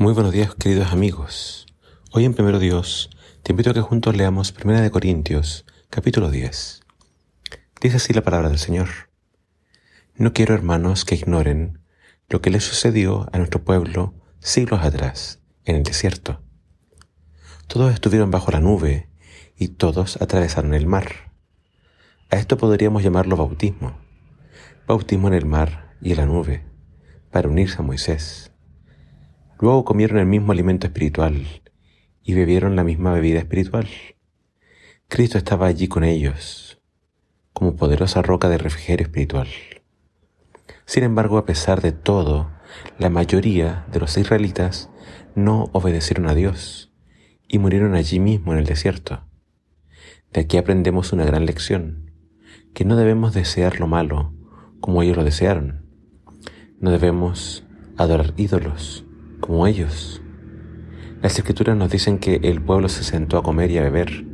Muy buenos días, queridos amigos. Hoy en Primero Dios te invito a que juntos leamos Primera de Corintios, capítulo 10. Dice así la palabra del Señor. No quiero, hermanos, que ignoren lo que le sucedió a nuestro pueblo siglos atrás, en el desierto. Todos estuvieron bajo la nube y todos atravesaron el mar. A esto podríamos llamarlo bautismo. Bautismo en el mar y en la nube, para unirse a Moisés. Luego comieron el mismo alimento espiritual y bebieron la misma bebida espiritual. Cristo estaba allí con ellos, como poderosa roca de refrigerio espiritual. Sin embargo, a pesar de todo, la mayoría de los israelitas no obedecieron a Dios y murieron allí mismo en el desierto. De aquí aprendemos una gran lección, que no debemos desear lo malo como ellos lo desearon. No debemos adorar ídolos como ellos. Las escrituras nos dicen que el pueblo se sentó a comer y a beber,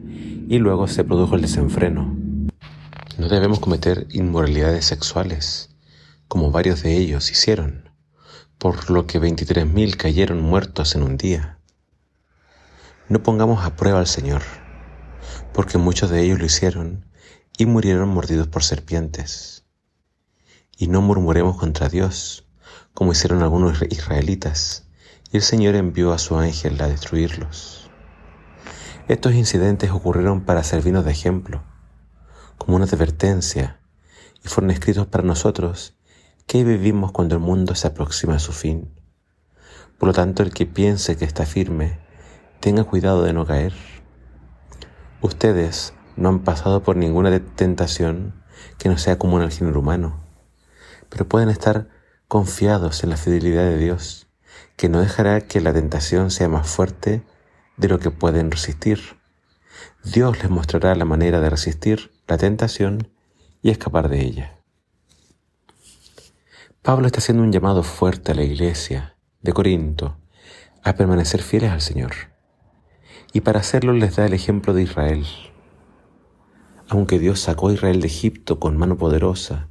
y luego se produjo el desenfreno. No debemos cometer inmoralidades sexuales, como varios de ellos hicieron, por lo que 23.000 cayeron muertos en un día. No pongamos a prueba al Señor, porque muchos de ellos lo hicieron y murieron mordidos por serpientes. Y no murmuremos contra Dios, como hicieron algunos israelitas, y el Señor envió a su ángel a destruirlos. Estos incidentes ocurrieron para servirnos de ejemplo, como una advertencia, y fueron escritos para nosotros que vivimos cuando el mundo se aproxima a su fin. Por lo tanto, el que piense que está firme, tenga cuidado de no caer. Ustedes no han pasado por ninguna tentación que no sea común al género humano, pero pueden estar confiados en la fidelidad de Dios que no dejará que la tentación sea más fuerte de lo que pueden resistir. Dios les mostrará la manera de resistir la tentación y escapar de ella. Pablo está haciendo un llamado fuerte a la iglesia de Corinto a permanecer fieles al Señor. Y para hacerlo les da el ejemplo de Israel. Aunque Dios sacó a Israel de Egipto con mano poderosa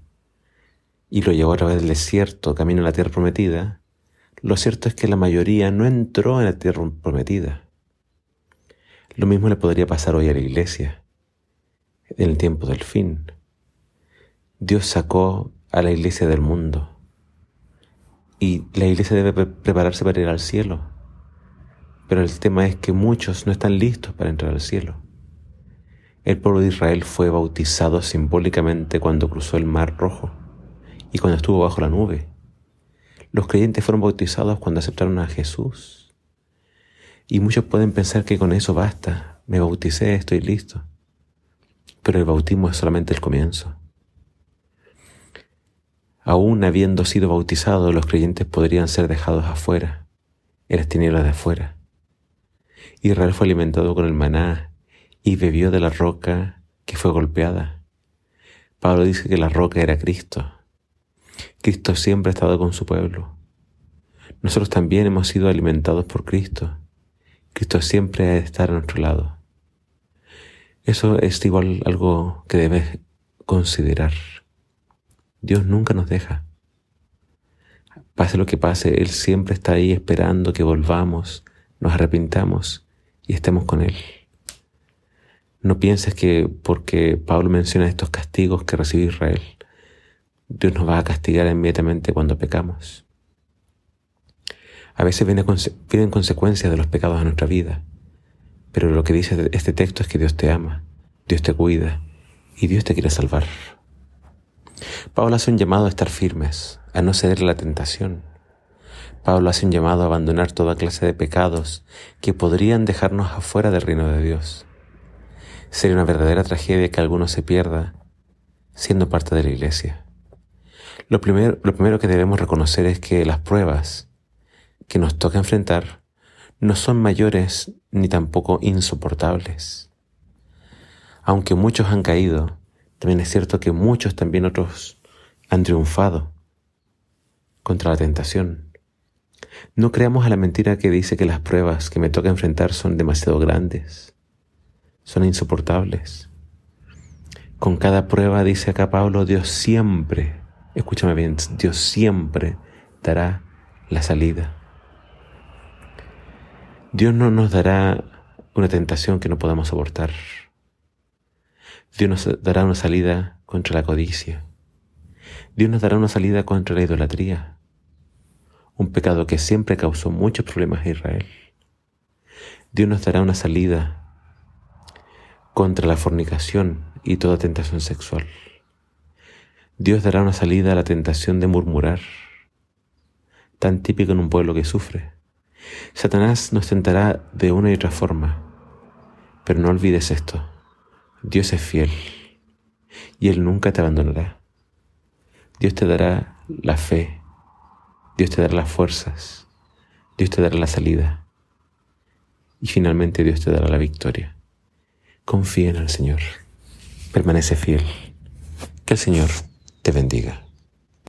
y lo llevó a través del desierto camino a la tierra prometida, lo cierto es que la mayoría no entró en la tierra prometida. Lo mismo le podría pasar hoy a la iglesia, en el tiempo del fin. Dios sacó a la iglesia del mundo y la iglesia debe prepararse para ir al cielo. Pero el tema es que muchos no están listos para entrar al cielo. El pueblo de Israel fue bautizado simbólicamente cuando cruzó el mar rojo y cuando estuvo bajo la nube. Los creyentes fueron bautizados cuando aceptaron a Jesús. Y muchos pueden pensar que con eso basta. Me bauticé, estoy listo. Pero el bautismo es solamente el comienzo. Aún habiendo sido bautizados, los creyentes podrían ser dejados afuera, en las tinieblas de afuera. Israel fue alimentado con el maná y bebió de la roca que fue golpeada. Pablo dice que la roca era Cristo. Cristo siempre ha estado con su pueblo. Nosotros también hemos sido alimentados por Cristo. Cristo siempre ha de estar a nuestro lado. Eso es igual algo que debes considerar. Dios nunca nos deja. Pase lo que pase, Él siempre está ahí esperando que volvamos, nos arrepintamos y estemos con Él. No pienses que porque Pablo menciona estos castigos que recibió Israel, Dios nos va a castigar inmediatamente cuando pecamos. A veces vienen consecuencias de los pecados a nuestra vida, pero lo que dice este texto es que Dios te ama, Dios te cuida y Dios te quiere salvar. Pablo hace un llamado a estar firmes, a no ceder a la tentación. Pablo hace un llamado a abandonar toda clase de pecados que podrían dejarnos afuera del reino de Dios. Sería una verdadera tragedia que alguno se pierda siendo parte de la iglesia. Lo primero, lo primero que debemos reconocer es que las pruebas que nos toca enfrentar no son mayores ni tampoco insoportables. Aunque muchos han caído, también es cierto que muchos también otros han triunfado contra la tentación. No creamos a la mentira que dice que las pruebas que me toca enfrentar son demasiado grandes, son insoportables. Con cada prueba, dice acá Pablo, Dios siempre Escúchame bien, Dios siempre dará la salida. Dios no nos dará una tentación que no podamos soportar. Dios nos dará una salida contra la codicia. Dios nos dará una salida contra la idolatría, un pecado que siempre causó muchos problemas a Israel. Dios nos dará una salida contra la fornicación y toda tentación sexual. Dios dará una salida a la tentación de murmurar, tan típico en un pueblo que sufre. Satanás nos tentará de una y otra forma, pero no olvides esto, Dios es fiel y Él nunca te abandonará. Dios te dará la fe, Dios te dará las fuerzas, Dios te dará la salida y finalmente Dios te dará la victoria. Confía en el Señor, permanece fiel. Que el Señor te bendiga.